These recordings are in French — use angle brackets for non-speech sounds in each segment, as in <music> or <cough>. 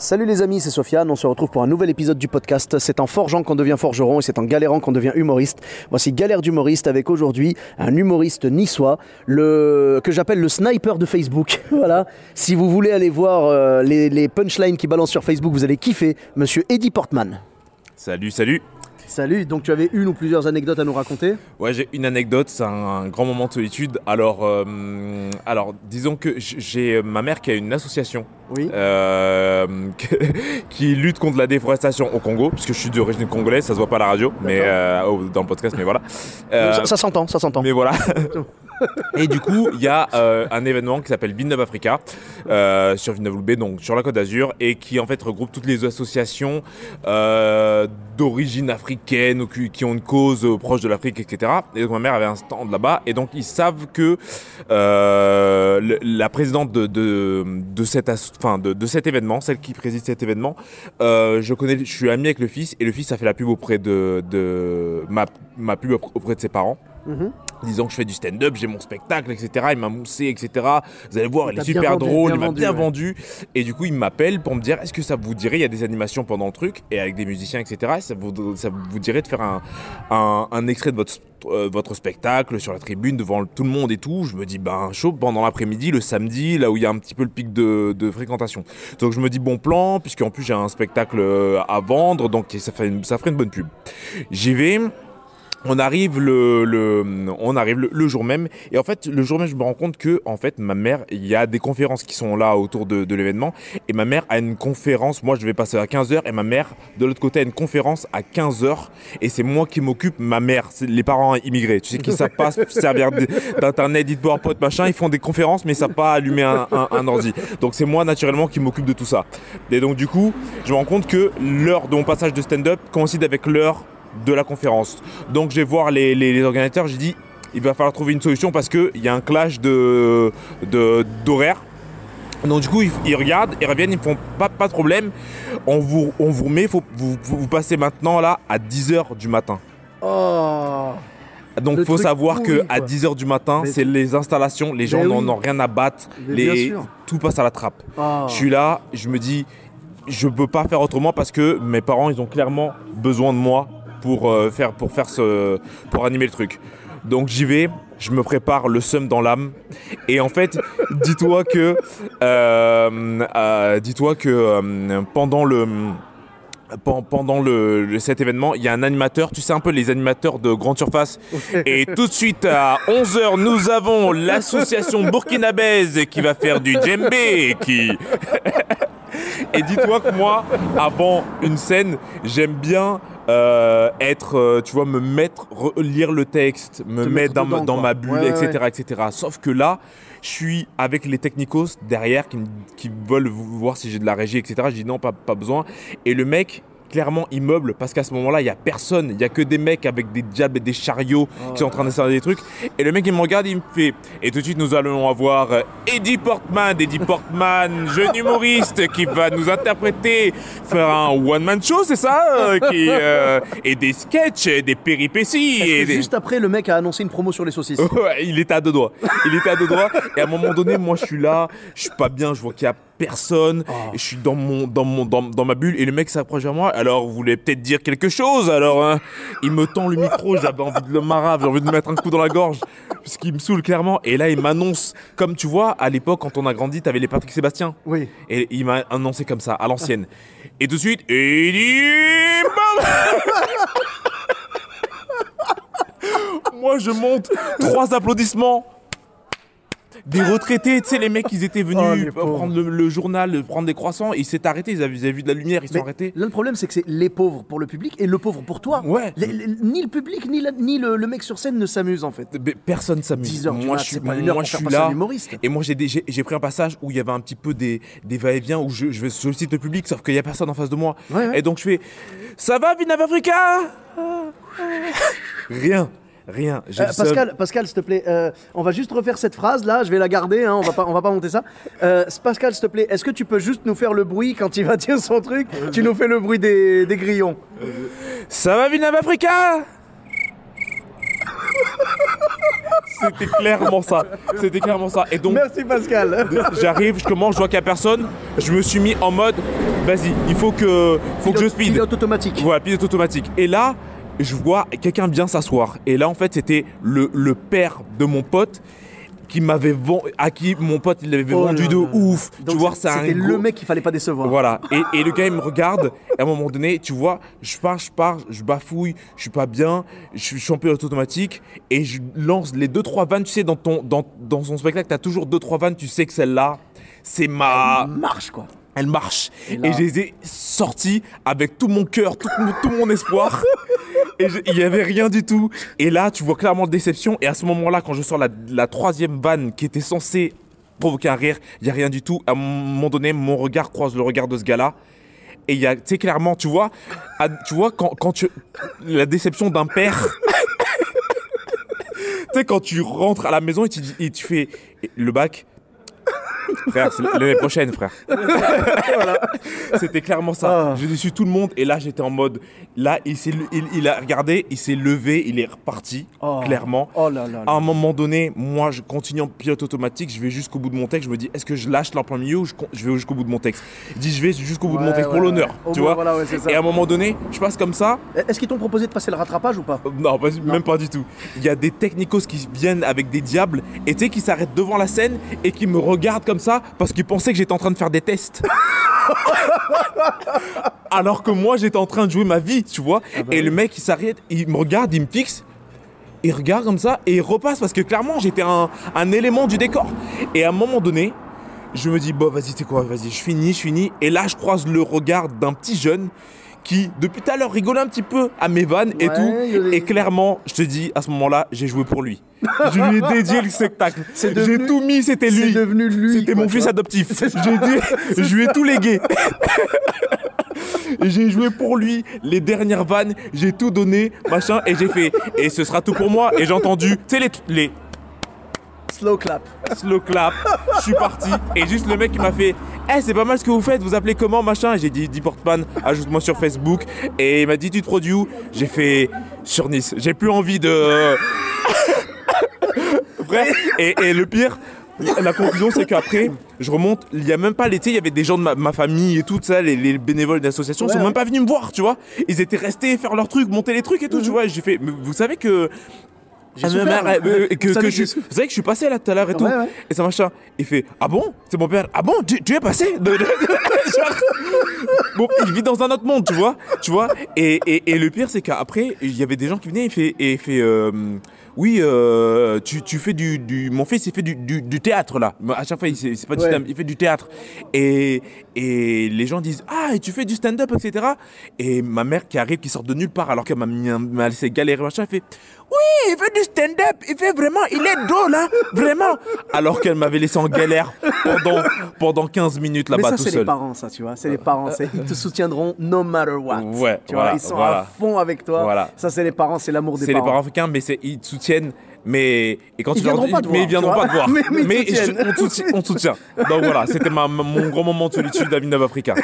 Salut les amis, c'est Sofiane, on se retrouve pour un nouvel épisode du podcast. C'est en forgeant qu'on devient forgeron et c'est en galérant qu'on devient humoriste. Voici Galère d'humoriste avec aujourd'hui un humoriste niçois, le que j'appelle le sniper de Facebook. <laughs> voilà. Si vous voulez aller voir euh, les, les punchlines qui balancent sur Facebook, vous allez kiffer. Monsieur Eddie Portman. Salut, salut. Salut, donc tu avais une ou plusieurs anecdotes à nous raconter? Ouais, j'ai une anecdote, c'est un, un grand moment de solitude. Alors, euh, alors disons que j'ai ma mère qui a une association Oui. euh, <laughs> qui lutte contre la déforestation au Congo, parce que je suis d'origine congolaise, ça se voit pas à la radio, mais euh, dans le podcast, mais voilà. Euh, ça ça s'entend, ça s'entend. mais voilà. <laughs> Et du coup, il y a euh, un événement qui s'appelle Villeneuve Africa euh, sur Villeneuve-Loubet, donc sur la Côte d'Azur, et qui en fait regroupe toutes les associations euh, d'origine africaine ou qui, ont une cause euh, proche de l'Afrique, etc. Et donc ma mère avait un stand là-bas, et donc ils savent que la présidente de, de, de, cette enfin, de, de cet événement, celle qui préside cet événement, je connais, je suis ami avec le fils, et le fils a fait la pub auprès de, de ma, ma pub auprès de ses parents Mhm. Disant que je fais du stand-up, j'ai mon spectacle, etc. Il m'a moussé, etc. Vous allez voir, Il il est super vendu, drôle, il m'a bien ouais. vendu. Et du coup, il m'appelle pour me dire est-ce que ça vous dirait, il y a des animations pendant le truc, et avec des musiciens, etc. Et ça vous, ça vous dirait de faire un, un, un extrait de votre, euh, votre spectacle sur la tribune devant tout le monde et tout. Je me dis, ben, chaud pendant l'après-midi, le samedi, là où il y a un petit peu le pic de, de fréquentation. Donc je me dis, bon plan, puisqu'en plus j'ai un spectacle euh, à vendre, donc ça, fait une- ça ferait une bonne pub. J'y vais. On arrive le, le- on arrive le, le jour même. Et en fait le jour même je me rends compte que en fait ma mère il y a des conférences qui sont là autour de, de l'événement. Et ma mère a une conférence. Moi je vais passer à 15h et ma mère de l'autre côté a une conférence à 15h et c'est moi qui m'occupe ma mère. C'est les parents immigrés. Tu sais qui savent pas se <laughs> servir d'internet dit PowerPoint machin. Ils font des conférences mais ils savent pas allumer un, un, un ordi. Donc c'est moi naturellement qui m'occupe de tout ça. Et donc du coup je me rends compte que l'heure de mon passage de stand-up coïncide avec l'heure de la conférence. Donc je vais voir les, les, les organisateurs, j'ai dit il va falloir trouver une solution parce qu'il y a un clash de, de, d'horaire. Donc du coup ils, ils regardent, ils reviennent, ils me font pas, pas de problème. On vous, on vous remet, faut, vous, passez maintenant là à 10h du matin. Oh Donc Le faut savoir pourri, que à quoi. 10h du matin, c'est les installations, les gens n'en oui. ont rien à battre, les, tout passe à la trappe. Oh. Je suis là, je me dis, je peux pas faire autrement parce que mes parents, ils ont clairement besoin de moi pour euh, faire, pour faire ce, pour animer le truc. Donc j'y vais, je me prépare le seum dans l'âme. Et en fait, <laughs> dis-toi que, euh, euh, dis-toi que euh, pendant le pen- pendant le, le- cet événement, il y a un animateur, tu sais un peu les animateurs de grande surface. Et tout de suite à 11h, nous avons l'association burkinabèse qui va faire du djembé qui <laughs> Et dis-toi que moi, avant une scène, j'aime bien euh, être, euh, tu vois, me mettre, re- lire le texte, me mettre mettre dans, ma- dedans, dans quoi. ma bulle, Ouais, ouais, etc., etc. Sauf que là, je suis avec les technicos derrière qui, qui veulent voir si j'ai de la régie, etc. Je dis non, pas, pas besoin. Et le mec, clairement, il meuble parce qu'à ce moment-là, il y a personne. Il y a que des mecs avec des diables et des chariots qui sont en train d'installer des trucs. Et le mec, il me regarde, il me fait. Et tout de suite, nous allons avoir euh, Eddie Portman, Eddie Portman, <laughs> jeune humoriste qui va nous interpréter, faire un one-man show, c'est ça euh, qui, euh, Et des sketchs, et des péripéties. Et des- Juste après, le mec a annoncé une promo sur les saucisses. <laughs> Il était à deux doigts. Il était à deux doigts. Et à un moment donné, moi, je suis là, je suis pas bien, je vois qu'il y a personne. Et je suis dans mon, dans mon, dans, dans ma bulle. Et le mec s'approche vers moi. Alors, vous voulez peut-être dire quelque chose Alors, hein, il me tend le micro. J'avais envie de le marave, j'ai envie de me mettre un coup dans la gorge. Parce qu'il me saoule clairement. Et là, il m'annonce, comme tu vois, à l'époque, quand on a grandi, t'avais les Patrick Sébastien. Oui. Et il m'a annoncé comme ça, à l'ancienne. Et tout de suite, Eddie Bam <laughs> Moi, je monte, trois applaudissements. Des retraités, tu sais, les mecs, ils étaient venus Oh, prendre le, le journal, prendre des croissants, ils s'étaient arrêtés, ils avaient, ils avaient vu de la lumière, ils se sont arrêtés. Là, le problème, c'est que c'est les pauvres pour le public et le pauvre pour toi. Ouais. Les- les- ni le public, ni, la- ni le, le mec sur scène ne s'amuse en fait. Mais Personne s'amuse. 10 heures du Moi, je suis, moi, je suis là. Et moi, j'ai pris un passage où il y avait un petit peu des, des va-et-vient où je, je sollicite le public, sauf qu'il n'y a personne en face de moi. Ouais, ouais. Et donc, je fais Ça va, Vinav Africa Rien. Rien. Euh, seul- Pascal, Pascal, s'il te plaît, euh, on va juste refaire cette phrase là, je vais la garder, hein, on va pas, on va pas monter ça. Euh, Pascal, s'il te plaît, est-ce que tu peux juste nous faire le bruit quand il va dire son truc? Tu nous fais le bruit des, des grillons. Ça va, Vinav Africa? C'était clairement ça. C'était clairement ça. Et donc, Merci Pascal. j'arrive, je commence, je vois qu'il n'y a personne. Je me suis mis en mode Vas-y, il faut que, faut que je speed. Pilote automatique. Voilà, pilote automatique. Et là, je vois quelqu'un bien s'asseoir. Et là, en fait, c'était le, le père de mon pote qui m'avait vendu, à qui mon pote il l'avait Oh vendu là de là. ouf. Tu vois, C'était le mec qu'il fallait pas décevoir. Voilà. Et, et le gars, il me regarde. Et à un moment donné, tu vois, je pars, je pars, je bafouille, je suis pas bien, je suis pilote automatique. Et je lance les 2-3 vannes. Tu sais, dans, ton, dans, dans son spectacle, tu as toujours 2-3 vannes. Tu sais que celle-là, c'est ma. Marche quoi. Elle marche. Et je les ai sortis avec tout mon cœur, tout, tout mon espoir. <laughs> il n'y avait rien du tout. Et là, tu vois clairement la déception. Et à ce moment-là, quand je sors la, la troisième vanne qui était censée provoquer un rire, il n'y a rien du tout. À un moment donné, mon regard croise le regard de ce gars-là. Et il y a, tu sais, clairement, tu vois, tu vois, quand, quand tu. La déception d'un père. <laughs> tu sais, quand tu rentres à la maison et tu, et tu fais le bac. Frère, c'est l'année prochaine, frère. <laughs> C'était clairement ça. Ah. J'ai déçu tout le monde et là j'étais en mode. Là, il, s'est- il, il a regardé, il s'est levé, il est reparti, Oh. clairement. Oh là là. À un moment donné, moi je continue en pilote automatique, je vais jusqu'au bout de mon texte. Je me dis, est-ce que je lâche l'en plein milieu ou je, je vais jusqu'au bout de mon texte? Je dis, je vais jusqu'au bout de mon texte ouais, pour l'honneur, ouais. Tu vois? voilà, et à un moment donné, je passe comme ça. Est-ce qu'ils t'ont proposé de passer le rattrapage ou pas? Euh, Non, pas- même pas du tout. Il y a des technicos qui viennent avec des diables et tu sais, qui s'arrêtent devant la scène et qui me regardent comme ça parce qu'ils pensaient que j'étais en train de faire des tests. <laughs> Alors que moi, j'étais en train de jouer ma vie, tu vois. et le mec, il s'arrête, il me regarde, il me fixe. Il regarde comme ça et il repasse parce que clairement, j'étais un, un élément du décor. Et à un moment donné, je me dis, bon, vas-y, c'est quoi, vas-y, je finis, je finis. Et là, je croise le regard d'un petit jeune qui, depuis tout à l'heure, rigolait un petit peu à mes vannes et Ouais, tout. Et clairement, je te dis, à ce moment-là, j'ai joué pour lui. Je lui ai dédié le spectacle. <laughs> J'ai tout mis, c'était lui. c'est devenu lui, C'était mon fils adoptif. <laughs> J'ai dit, <laughs> je lui ai tout légué. J'ai joué pour lui les dernières vannes, j'ai tout donné, machin, et j'ai fait, et ce sera tout pour moi. Et j'ai entendu, tu sais, les, les Slow clap. slow clap, je suis parti, et juste le mec qui m'a fait, eh, c'est pas mal ce que vous faites, vous appelez comment, machin? Et J'ai dit, dis Portman, ajoute-moi sur Facebook, et il m'a dit, tu te produis où? J'ai fait, sur Nice. J'ai plus envie de. <laughs> Frère, et, et le pire, la conclusion, c'est qu'après, je remonte, il y a même pas l'été, il y avait des gens de ma, ma famille et tout ça, les, les bénévoles d'associations, ils Ouais, sont ouais. même pas venus me voir, tu vois. Ils étaient restés faire leurs trucs, monter les trucs et tout, tu vois. Et j'ai fait, mais vous savez que. J'ai Ah, souffert, euh, que, Vous que savez je, vous savez que je suis passé là tout à l'heure et tout. Ouais, ouais. Et ça machin. Il fait Ah bon? C'est mon père. Ah bon? Tu, tu es passé de- de- Genre, Bon, il vit dans un autre monde, tu vois. Tu vois et, et, et le pire, c'est qu'après, il y avait des gens qui venaient et fait, et fait euh, Oui, euh, tu, tu fais du, du. Mon fils, il fait du, du, du théâtre là. À chaque fois, il- c'est c'est pas du Ouais. il fait du théâtre. Et, et les gens disent Ah, et tu fais du stand-up, etc. Et ma mère qui arrive, qui sort de nulle part alors qu'elle m'a m'a laissé galérer, machin, elle fait Oui, il fait du stand-up, il fait vraiment, il est drôle, hein, vraiment. Alors qu'elle m'avait laissé en galère pendant, pendant 15 minutes Mais là-bas ça, tout c'est les parents, ça, tu vois. C'est les parents. c'est- Ils te soutiendront no matter what. Ouais, Tu vois, voilà, ils sont voilà. à fond avec toi. Voilà. Ça, c'est les parents, c'est l'amour des C'est les parents. parents africains, mais c'est- ils te soutiennent. Mais et quand Ils tu leur viendront dis, pas te mais voir, ils viendront tu pas vois. te voir. <laughs> Mais- je- on, te soutient, on te soutient. Donc voilà, c'était mon grand moment de solitude à Villeneuve Africa.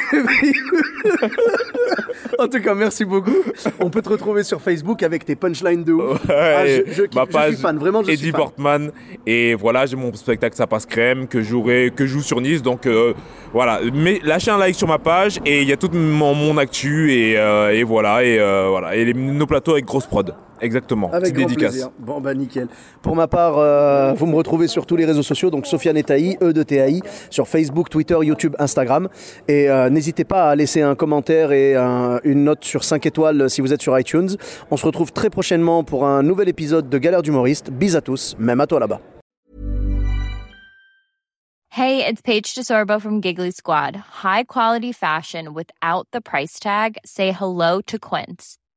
En tout cas, merci beaucoup. On peut te retrouver sur Facebook avec tes punchlines de ouf. Ah, je, ma je page suis fan, vraiment, je Eddie suis fan. Portman. Et voilà, j'ai mon spectacle Ça passe crème que, jouerai, que je joue sur Nice. Donc euh, voilà, mais lâchez un like sur ma page et il y a toute mon, mon actu et, euh, et voilà. Et, euh, voilà. et les- nos plateaux avec grosse prod. Exactement. Avec grand dédicace. plaisir. Bon bah nickel. Pour ma part, euh, vous me retrouvez sur tous les réseaux sociaux, donc Sofiane Taï, E de TAI, sur Facebook, Twitter, YouTube, Instagram. Et euh, n'hésitez pas à laisser un commentaire et un- une note sur 5 étoiles si vous êtes sur iTunes. On se retrouve très prochainement pour un nouvel épisode de Galère d'humoriste. Bis à tous, même à toi là-bas. Hey, it's Paige DeSorbo from Giggly Squad. High quality fashion without the price tag. Say hello to Quince.